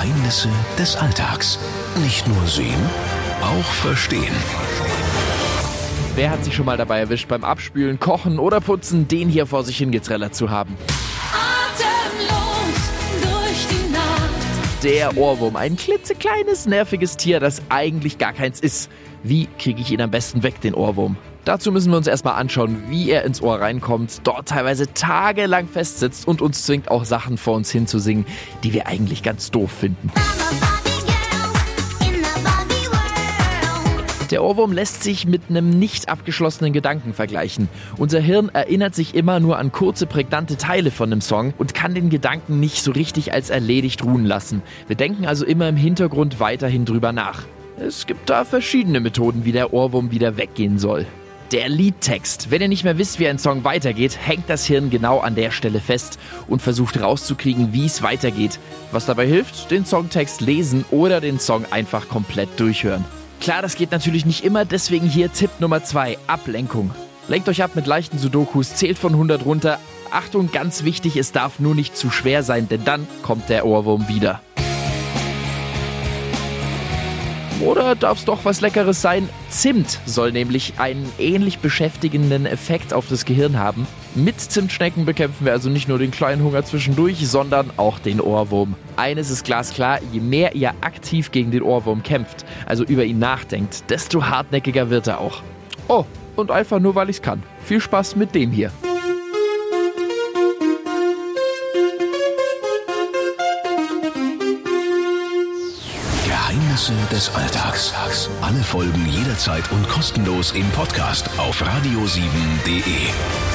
Geheimnisse des Alltags. Nicht nur sehen, auch verstehen. Wer hat sich schon mal dabei erwischt, beim Abspülen, Kochen oder Putzen den hier vor sich hingetrellert zu haben? Der Ohrwurm, ein klitzekleines, nerviges Tier, das eigentlich gar keins ist. Wie kriege ich ihn am besten weg, den Ohrwurm? Dazu müssen wir uns erstmal anschauen, wie er ins Ohr reinkommt, dort teilweise tagelang festsitzt und uns zwingt, auch Sachen vor uns hinzusingen, die wir eigentlich ganz doof finden. Der Ohrwurm lässt sich mit einem nicht abgeschlossenen Gedanken vergleichen. Unser Hirn erinnert sich immer nur an kurze, prägnante Teile von einem Song und kann den Gedanken nicht so richtig als erledigt ruhen lassen. Wir denken also immer im Hintergrund weiterhin drüber nach. Es gibt da verschiedene Methoden, wie der Ohrwurm wieder weggehen soll. Der Liedtext. Wenn ihr nicht mehr wisst, wie ein Song weitergeht, hängt das Hirn genau an der Stelle fest und versucht rauszukriegen, wie es weitergeht. Was dabei hilft, den Songtext lesen oder den Song einfach komplett durchhören. Klar, das geht natürlich nicht immer, deswegen hier Tipp Nummer 2, Ablenkung. Lenkt euch ab mit leichten Sudokus, zählt von 100 runter. Achtung, ganz wichtig, es darf nur nicht zu schwer sein, denn dann kommt der Ohrwurm wieder. Oder darf es doch was Leckeres sein? Zimt soll nämlich einen ähnlich beschäftigenden Effekt auf das Gehirn haben. Mit Zimtschnecken bekämpfen wir also nicht nur den kleinen Hunger zwischendurch, sondern auch den Ohrwurm. Eines ist glasklar, je mehr ihr aktiv gegen den Ohrwurm kämpft, also über ihn nachdenkt, desto hartnäckiger wird er auch. Oh, und einfach nur weil ich's kann. Viel Spaß mit dem hier. Geheimnisse des Alltags. Alle Folgen jederzeit und kostenlos im Podcast auf radio7.de.